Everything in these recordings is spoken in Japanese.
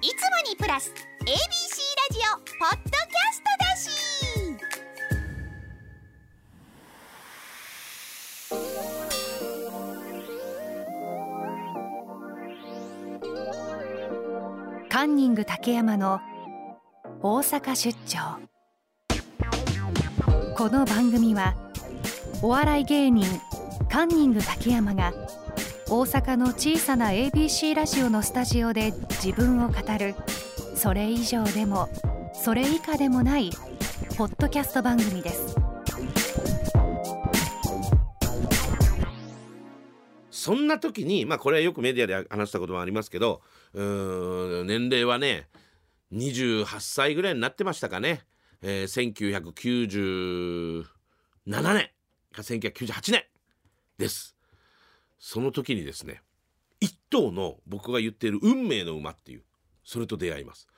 いつもにプラス ABC ラジオポッドキャストだし。カンニング竹山の大阪出張。この番組はお笑い芸人カンニング竹山が大阪の小さな ABC ラジオのスタジオで自分を語る。それ以上でもそれ以下でもないポッドキャスト番組です。そんな時にまあこれはよくメディアで話したこともありますけどうん年齢はね28歳ぐらいになってましたかね、えー、1997年か1998年です。その時にですね一頭の僕が言っている運命の馬っていうそれと出会います。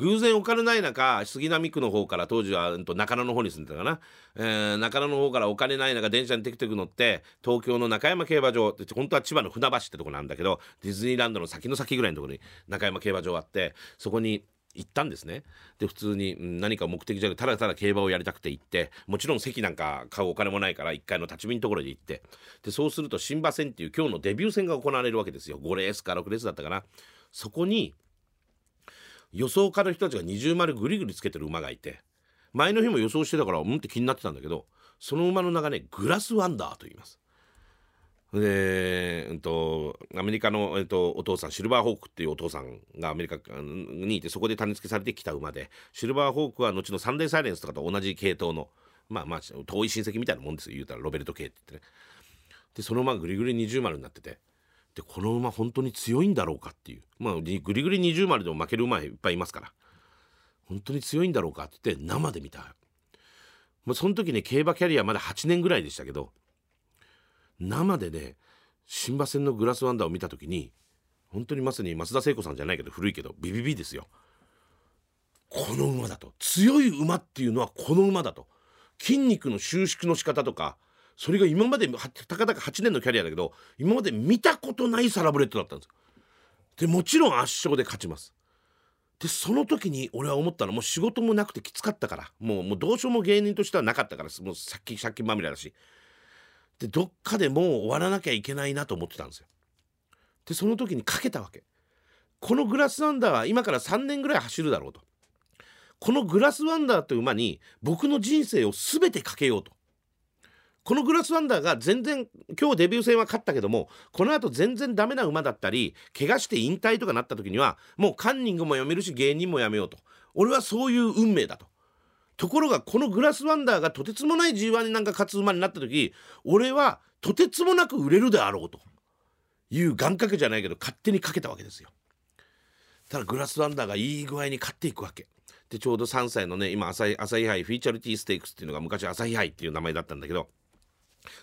偶然お金ない中杉並区の方から当時は中野の方に住んでたかな、えー中野の方からお金ない中電車にテクテク乗って東京の中山競馬場って本当は千葉の船橋ってとこなんだけどディズニーランドの先の先ぐらいのとこに中山競馬場あってそこに行ったんですね。で普通に何か目的じゃなくただただ競馬をやりたくて行ってもちろん席なんか買うお金もないから1階の立ち見のところで行って。でそうすると新馬戦っていう今日のデビュー戦が行われるわけですよ。5レースか6レースだったかな。そこに予想家の人たちが二重丸ぐりぐりつけてる馬がいて前の日も予想してたからうんって気になってたんだけどその馬の名がねグラスワンダーと言います。で、うんと、アメリカの、えっと、お父さんシルバーホークっていうお父さんがアメリカにいてそこで種付けされてきた馬でシルバーホークは後のサンデーサイレンスとかと同じ系統のまあまあ遠い親戚みたいなもんですよ言うたらロベルト系って言ってね。でその馬がグリグリ二重丸になってて。でこの馬本当に強いんだろうかっていう。まあグリグリ二重丸でも負ける馬いっぱいいますから。本当に強いんだろうかって言って生で見た。もうその時ね競馬キャリアまだ8年ぐらいでしたけど生でね新馬戦のグラスワンダーを見た時に本当にまさに増田聖子さんじゃないけど古いけどビビビですよ。この馬だと。強い馬っていうのはこの馬だと。筋肉の収縮の仕方とかそれが今までたかだか8年のキャリアだけど今まで見たことないサラブレッドだったんですよ。でもちろん圧勝で勝ちます。でその時に俺は思ったのもう仕事もなくてきつかったから。もうもうどうしようも芸人としてはなかったからもう借金借金まみれだし。でどっかでもう終わらなきゃいけないなと思ってたんですよ。でその時にかけたわけ。このグラスワンダーは今から3年ぐらい走るだろうと。このグラスワンダーという馬に僕の人生を全てかけようと。このグラスワンダーが全然今日デビュー戦は勝ったけどもこの後全然ダメな馬だったり怪我して引退とかなった時にはもうカンニングもやめるし芸人もやめようと。俺はそういう運命だと。ところがこのグラスワンダーがとてつもない G1 になんか勝つ馬になった時俺はとてつもなく売れるであろうと。いう願掛けじゃないけど勝手にかけたわけですよ。ただグラスワンダーがいい具合に勝っていくわけ。でちょうど3歳のね今朝日杯フィーチャルティーステークスっていうのが昔朝日杯っていう名前だったんだけど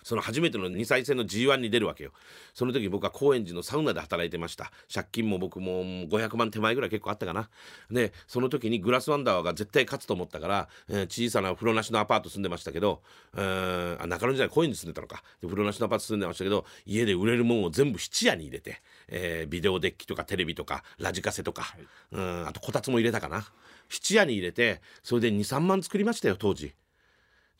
その初めての2歳戦の G1 に出るわけよ。その時僕は高円寺のサウナで働いてました。借金も僕も500万手前ぐらい結構あったかな。でその時にグラスワンダーが絶対勝つと思ったから、えー小さな風呂なしのアパート住んでましたけどうーんあ中野じゃない高円寺住んでたのか。で風呂なしのアパート住んでましたけど家で売れるもんを全部質屋に入れて、えービデオデッキとかテレビとかラジカセとか、うんあとこたつも入れたかな。質屋に入れてそれで23万作りましたよ当時。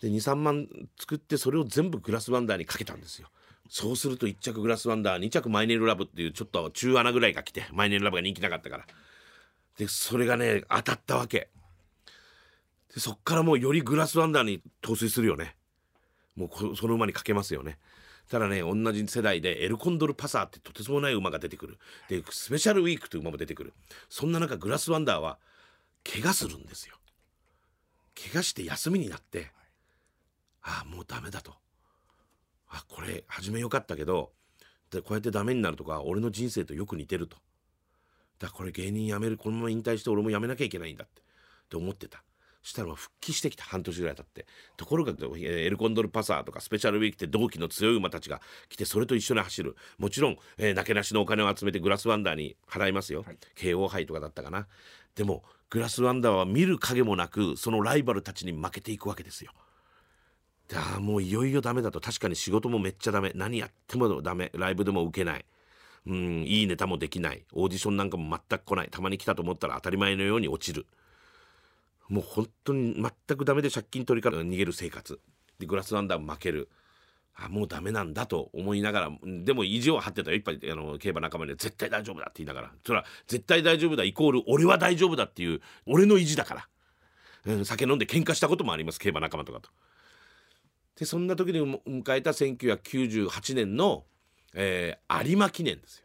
で23万作ってそれを全部グラスワンダーにかけたんですよ。そうすると1着グラスワンダー2着マイネルラブっていうちょっと中穴ぐらいが来てマイネルラブが人気なかったから。でそれがね当たったわけ。でそっからもうよりグラスワンダーに陶酔するよね。もうその馬にかけますよね。ただね同じ世代でエルコンドルパサーってとてつもない馬が出てくる。でスペシャルウィークという馬も出てくる。そんな中グラスワンダーは怪我するんですよ。怪我して休みになってああもうダメだと。あこれ始めよかったけどでこうやってダメになるとか俺の人生とよく似てると。だからこれ芸人辞めるこのまま引退して俺も辞めなきゃいけないんだってって思ってた。したら復帰してきた。半年ぐらい経って。ところがえーエルコンドルパサーとかスペシャルウィークって同期の強い馬たちが来てそれと一緒に走る。もちろん、えー、なけなしのお金を集めてグラスワンダーに払いますよ、慶応杯とかだったかな。でもグラスワンダーは見る影もなくそのライバルたちに負けていくわけですよ。であもういよいよダメだと。確かに仕事もめっちゃダメ。何やってもダメ。ライブでも受けない。うんいいネタもできない。オーディションなんかも全く来ない。たまに来たと思ったら当たり前のように落ちる。もう本当に全くダメで借金取りから逃げる生活。でグラスワンダー負ける。あもうダメなんだと思いながらでも意地を張ってたよ。いっぱいあの競馬仲間には絶対大丈夫だって言いながら。それは絶対大丈夫だイコール俺は大丈夫だっていう俺の意地だから、うん、酒飲んで喧嘩したこともあります競馬仲間とかと。でそんな時に迎えた1998年の、えー有馬記念ですよ。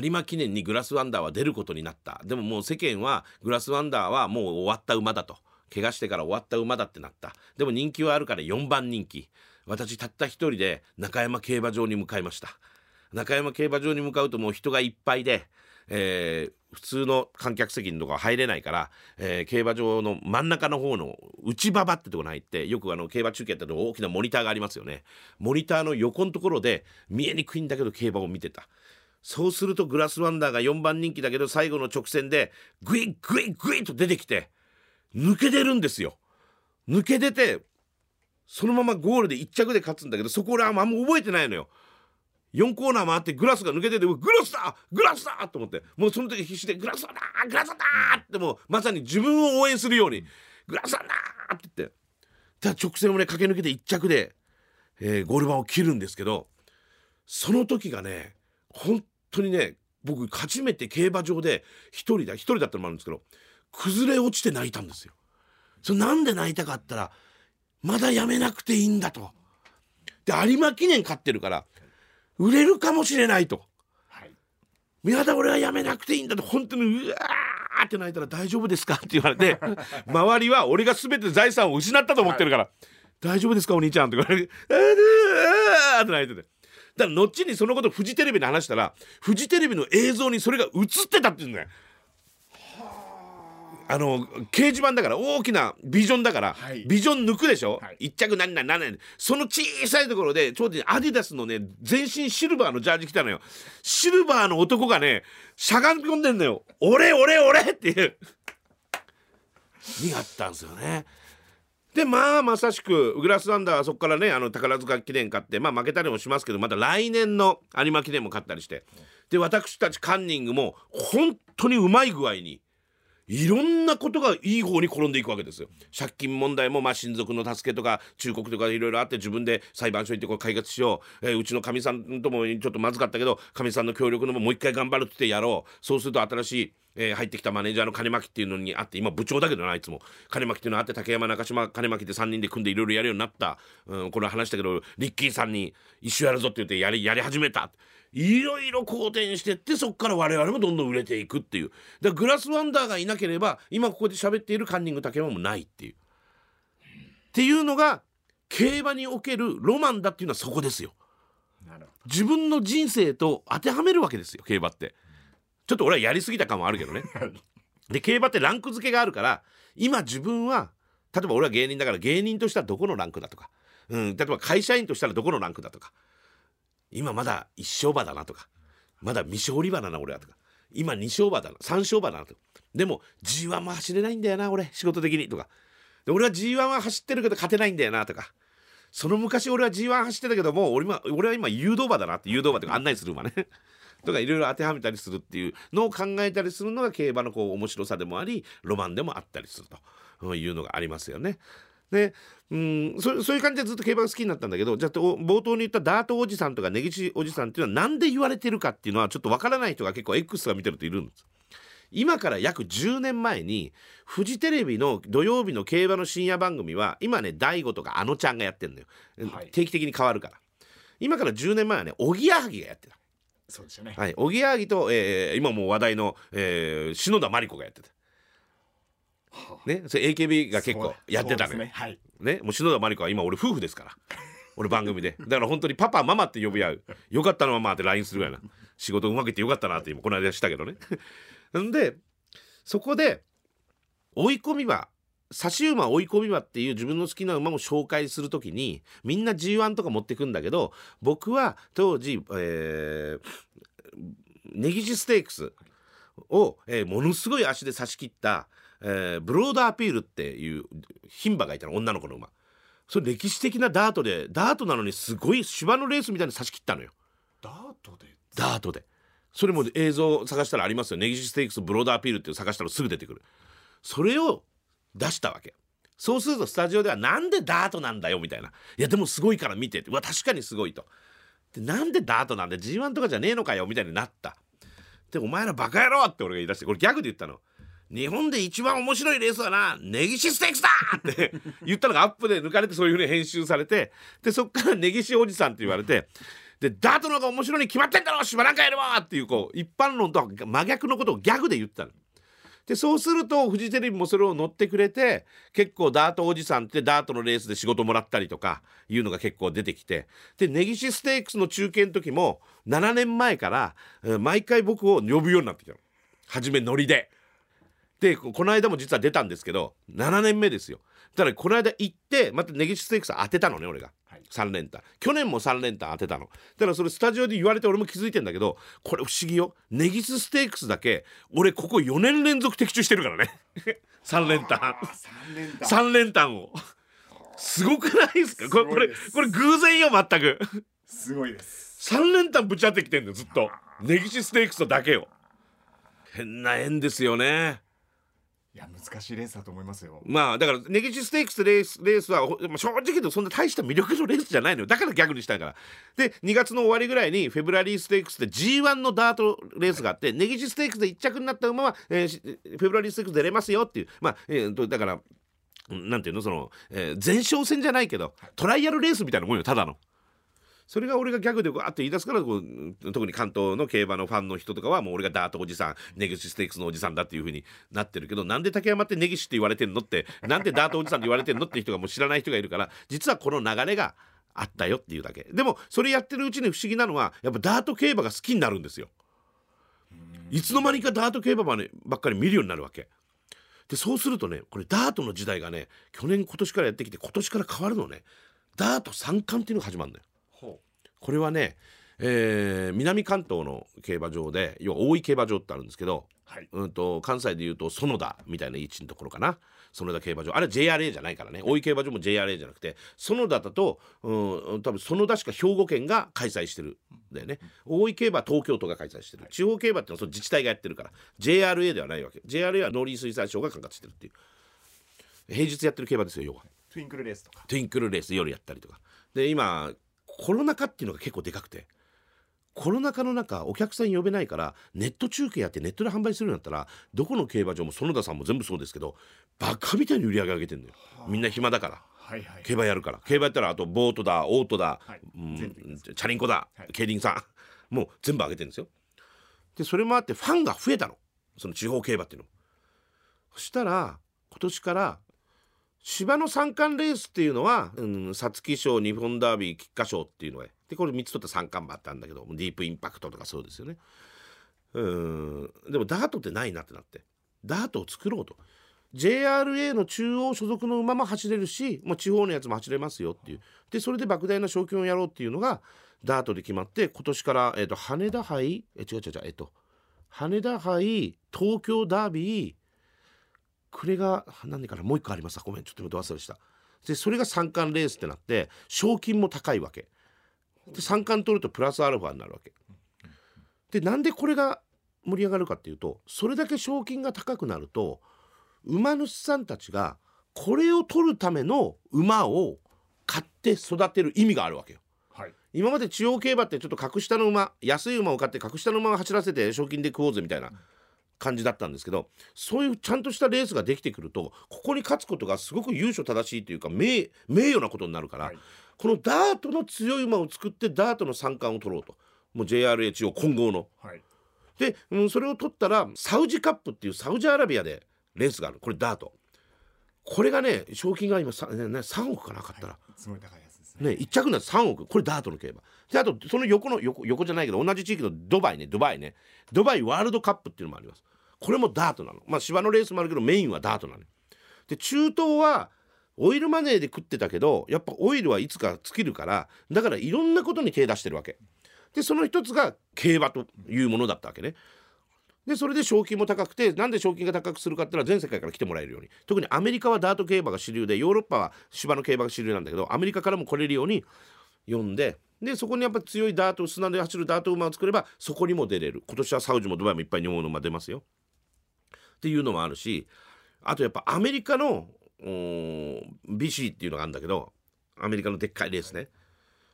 有馬記念にグラスワンダーは出ることになった。でももう世間はグラスワンダーはもう終わった馬だと。怪我してから終わった馬だってなった。でも人気はあるから4番人気。私たった一人で中山競馬場に向かいました。中山競馬場に向かうともう人がいっぱいで、えー普通の観客席のとこは入れないから、えー競馬場の真ん中の方の内馬場ってとこに入ってよくあの競馬中継ってる大きなモニターがありますよね。モニターの横のところで見えにくいんだけど競馬を見てた。そうするとグラスワンダーが4番人気だけど最後の直線でグイッグイッグイッと出てきて抜け出るんですよ。抜け出てそのままゴールで1着で勝つんだけどそこ俺はあんま覚えてないのよ。4コーナー回ってグラスが抜けててグラスだグラスだと思ってもうその時必死でグラスだグラスだってもうまさに自分を応援するようにグラスだって言ってただ直線をね駆け抜けて1着で、えーゴール板を切るんですけどその時がね本当にね僕初めて競馬場で一人だ一人だったのもあるんですけど崩れ落ちて泣いたんですよ。それなんで泣いたかったらまだやめなくていいんだと。で有馬記念勝ってるから売れるかもしれないと。はいやだ俺はやめなくていいんだと本当にうわーって泣いたら大丈夫ですかって言われて 周りは俺が全て財産を失ったと思ってるから、大丈夫ですかお兄ちゃんって言われてあーあーって泣いてて。だから後にそのことフジテレビで話したらフジテレビの映像にそれが映ってたって言うんだよ。あの掲示板だから大きなビジョンだから、はい。ビジョン抜くでしょ、はい。一着何々何々。その小さいところでちょうどアディダスのね全身シルバーのジャージ着たのよ。シルバーの男がねしゃがみ込んでんのよ「俺俺俺!」っていう。にあったんですよね。でまあまさしくグラスワンダーはそこからねあの宝塚記念勝ってまあ負けたりもしますけどまた来年の有馬記念も勝ったりして。で私たちカンニングも本当にうまい具合にいろんなことがいい方に転んでいくわけですよ。借金問題もまあ親族の助けとか忠告とかいろいろあって自分で裁判所行ってこれ解決しよう、えーうちのかみさんともちょっとまずかったけどかみさんの協力のももう一回頑張るってやろう。そうすると新しいえー入ってきたマネージャーの金巻っていうのにあって今部長だけどなあいつも。金巻っていうのあって竹山中島金巻で3人で組んでいろいろやるようになった、うん、これ話したけどリッキーさんに一緒やるぞって言ってやりやり始めた。いろいろ好転してってそこから我々もどんどん売れていくっていう。だグラスワンダーがいなければ今ここで喋っているカンニング竹山もないっていう。っていうのが競馬におけるロマンだっていうのはそこですよ。なるほ自分の人生と当てはめるわけですよ競馬って。ちょっと俺はやりすぎた感もあるけどね。で競馬ってランク付けがあるから今自分は例えば俺は芸人だから芸人としてはどこのランクだとか、うん、例えば会社員としたらどこのランクだとか今まだ一勝馬だなとかまだ未勝利馬だな俺はとか今二勝馬だな三勝馬だなとでも G1 も走れないんだよな俺仕事的にとか。で俺は G1 は走ってるけど勝てないんだよなとか。その昔俺は G1 走ってたけども俺俺は今誘導馬だなって誘導馬とか案内する馬ね。とかいろいろ当てはめたりするっていうのを考えたりするのが競馬のこう面白さでもありロマンでもあったりするというのがありますよね。でうんそそういう感じでずっと競馬が好きになったんだけどじゃあと冒頭に言ったダートおじさんとか根岸おじさんっていうのは何で言われてるかっていうのはちょっとわからない人が結構 X が見てるといるんです。今から約10年前にフジテレビの土曜日の競馬の深夜番組は今ね大悟とかあのちゃんがやってんのよ、はい。定期的に変わるから。今から10年前はねおぎやはぎがやってた。そうですよね。はい、おぎやはぎと、えー今もう話題の、えー篠田麻里子がやってた。ね、それ AKB が結構やってたのよ。ねはいね、もう篠田麻里子は今俺夫婦ですから。俺番組で。だから本当にパパママって呼び合う。よかったのママって LINE するぐらいな。仕事うまくいってよかったなって今この間したけどね。んで、そこで追い込み馬差し馬追い込み馬っていう自分の好きな馬も紹介するときにみんな G1 とか持ってくんだけど僕は当時、えー、根岸ステークスを、えーものすごい足で差し切った、えーブロードアピールっていう牝馬がいたの女の子の馬。それ歴史的なダートでダートなのにすごい芝のレースみたいに差し切ったのよ。ダートで？ダートで。それも映像探したらありますよ。ネギシステークスブローダーピールっていう探したらすぐ出てくる。それを出したわけ。そうするとスタジオではなんでダートなんだよみたいな。いやでもすごいから見てって。うわ確かにすごいと。でなんでダートなんで G1 とかじゃねえのかよみたいになった。でお前らバカ野郎って俺が言い出してこれギャグで言ったの日本で一番面白いレースはなネギシステークスだって言ったのがアップで抜かれてそういうふうに編集されてでそっからネギシおじさんって言われてでダートの方が面白いに決まってんだろ芝なんかやればっていうこう一般論とは真逆のことをギャグで言ったの。でそうするとフジテレビもそれを乗ってくれて結構ダートおじさんってダートのレースで仕事もらったりとかいうのが結構出てきてでネギシステークスの中継の時も7年前から、毎回僕を呼ぶようになってきたの初めノリで。でここの間も実は出たんですけど7年目ですよ。だからこの間行ってまたネギシステークス当てたのね俺が、はい。3連単。去年も3連単当てたの。だからそれスタジオで言われて俺も気づいてんだけどこれ不思議よ。ネギスステークスだけ俺ここ4年連続的中してるからね。3連単。あ三連単。3連単を。すごくないですか？これこれ偶然よ全く。すごいです。3連単ぶち当てきてんのずっと。ネギシステークスとだけよ変な縁ですよねいや難しいレースだと思いますよ。まあだからネギシステークスレースレースは正直言うとそんな大した魅力のレースじゃないのよ。だから逆にしたいから。で2月の終わりぐらいにフェブラリーステークスで G1 のダートレースがあって、ネギシステークスで1着になった馬は、えーしフェブラリーステークス出れますよっていう。まあ、えーとだからうんなんていうの？その、えー前哨戦じゃないけどトライアルレースみたいなもんよただの。それが俺がギャグでこうあって言い出すからこう特に関東の競馬のファンの人とかはもう俺がダートおじさんネギシステークスのおじさんだっていう風になってるけどなんで竹山ってネギシって言われてんのってなんでダートおじさんって言われてんのって人がもう知らない人がいるから実はこの流れがあったよっていうだけ。でもそれやってるうちに不思議なのはやっぱダート競馬が好きになるんですよ。いつの間にかダート競馬ば,、ね、ばっかり見るようになるわけ。でそうするとねこれダートの時代がね去年今年からやってきて今年から変わるのね。ダート三冠っていうのが始まるんだよ。これはね、えー南関東の競馬場で要は大井競馬場ってあるんですけど、はい。うん、と関西でいうと園田みたいな位置のところかな。園田競馬場。あれ JRA じゃないからね。大井競馬場も JRA じゃなくて園田だと、うん、多分園田しか兵庫県が開催してるんだよね。大井競馬は東京都が開催してる。地方競馬ってのはその自治体がやってるから JRA ではないわけ。JRA は農林水産省が管轄してるっていう。平日やってる競馬ですよ要は。トゥインクルレースとか。トゥインクルレース夜やったりとか。で今コロナ禍っていうのが結構でかくて。コロナ禍の中お客さん呼べないからネット中継やってネットで販売するようになったらどこの競馬場も園田さんも全部そうですけどバカみたいに売り上げ上げてんだよ。みんな暇だから。はいはい。競馬やるから。競馬やったらあとボートだオートだ、はい。うんチャリンコだ、はい。競輪さん。もう全部上げてるんですよ。でそれもあってファンが増えたの。その地方競馬っていうの。そしたら今年から芝の三冠レースっていうのはうん皐月賞日本ダービー菊花賞っていうのがでこれ3つ取った三冠馬あったんだけどディープインパクトとかそうですよね。うんでもダートってないなってなってダートを作ろうと。JRA の中央所属の馬も走れるしもう地方のやつも走れますよっていう。でそれで莫大な賞金をやろうっていうのがダートで決まって今年から、えー、と羽田杯え違う違う違うえっ、と羽田杯東京ダービーこれが何かなもう一個ありますごめんちょっと今忘れした。でそれが三冠レースってなって賞金も高いわけ。で三冠取るとプラスアルファになるわけ。でなんでこれが盛り上がるかっていうとそれだけ賞金が高くなると馬主さんたちがこれを取るための馬を買って育てる意味があるわけよ。はい。今まで地方競馬ってちょっと格下の馬安い馬を買って格下の馬を走らせて賞金で食おうぜみたいな感じだったんですけどそういうちゃんとしたレースができてくるとここに勝つことがすごく由緒正しいというか名名誉なことになるから、はい。このダートの強い馬を作ってダートの三冠を取ろうと。もう JRH を混合の。はい。で、うん、それを取ったらサウジカップっていうサウジアラビアでレースがあるこれダート。これがね賞金が今さ、ねね、3億かなかったら、すごい高いね、1着なって3億。これダートの競馬。であとその横の横横じゃないけど同じ地域のドバイねドバイね。ドバイワールドカップっていうのもあります。これもダートなの。まあ芝のレースもあるけどメインはダートなので中東はオイルマネーで食ってたけどやっぱオイルはいつか尽きるからだからいろんなことに手出してるわけ。でその一つが競馬というものだったわけね。でそれで賞金も高くてなんで賞金が高くするかっていうのは全世界から来てもらえるように。特にアメリカはダート競馬が主流でヨーロッパは芝の競馬が主流なんだけどアメリカからも来れるように読んででそこにやっぱ強いダート砂で走るダート馬を作ればそこにも出れる。今年はサウジもドバイもいっぱい日本の馬出ますよ。っていうのもあるしあとやっぱアメリカのー BC っていうのがあるんだけどアメリカのでっかいレースね。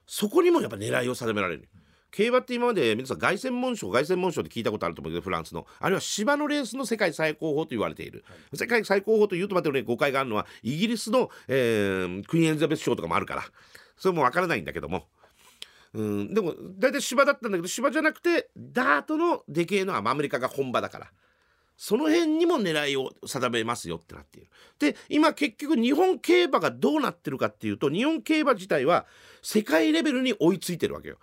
そこにもやっぱ狙いを定められる。競馬って今まで皆さん凱旋門賞凱旋門賞って聞いたことあると思うけどフランスの。あるいは芝のレースの世界最高峰と言われている、世界最高峰というとまたね。誤解があるのはイギリスの、えークイーンエリザベス賞とかもあるから。それも分からないんだけども。うんでも大体芝だったんだけど芝じゃなくてダートのでけえのはまあアメリカが本場だから。その辺にも狙いを定めますよってなっている。で今結局日本競馬がどうなってるかっていうと日本競馬自体は世界レベルに追いついてるわけよ。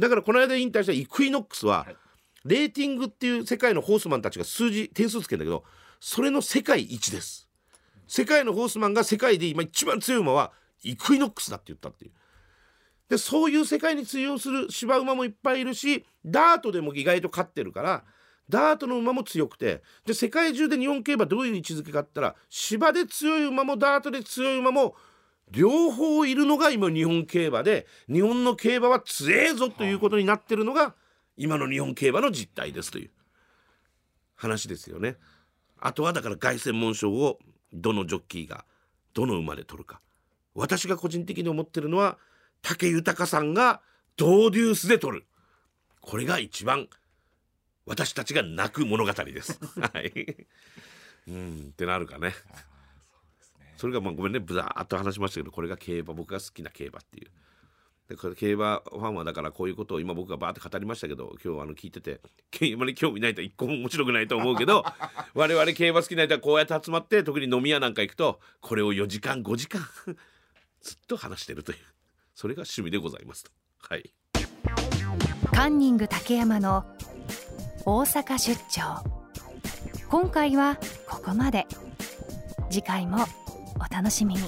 だからこの間引退したイクイノックスは、はいレーティングっていう世界のホースマンたちが数字点数つけるんだけどそれの世界一です。世界のホースマンが世界で今一番強い馬はイクイノックスだって言ったっていう。でそういう世界に通用する芝馬もいっぱいいるしダートでも意外と勝ってるからダートの馬も強くてで世界中で日本競馬どういう位置づけかって言ったら芝で強い馬もダートで強い馬も両方いるのが今日本競馬で日本の競馬は強えぞということになってるのが今の日本競馬の実態ですという話ですよね。あとはだから凱旋門賞をどのジョッキーがどの馬で取るか私が個人的に思ってるのは武豊さんがドーデュースで取るこれが一番私たちが泣く物語です。はい。うんってなるかね。それがまあごめんねブザーっと話しましたけどこれが競馬僕が好きな競馬っていう。でこれ競馬ファンはだからこういうことを今僕がバーって語りましたけど今日あの聞いてて競馬に興味ないと一個も面白くないと思うけど 我々競馬好きな人はこうやって集まって特に飲み屋なんか行くとこれを4時間5時間 ずっと話してるというそれが趣味でございますと。はい。カンニング竹山の大阪出張今回はここまで次回もお楽しみに。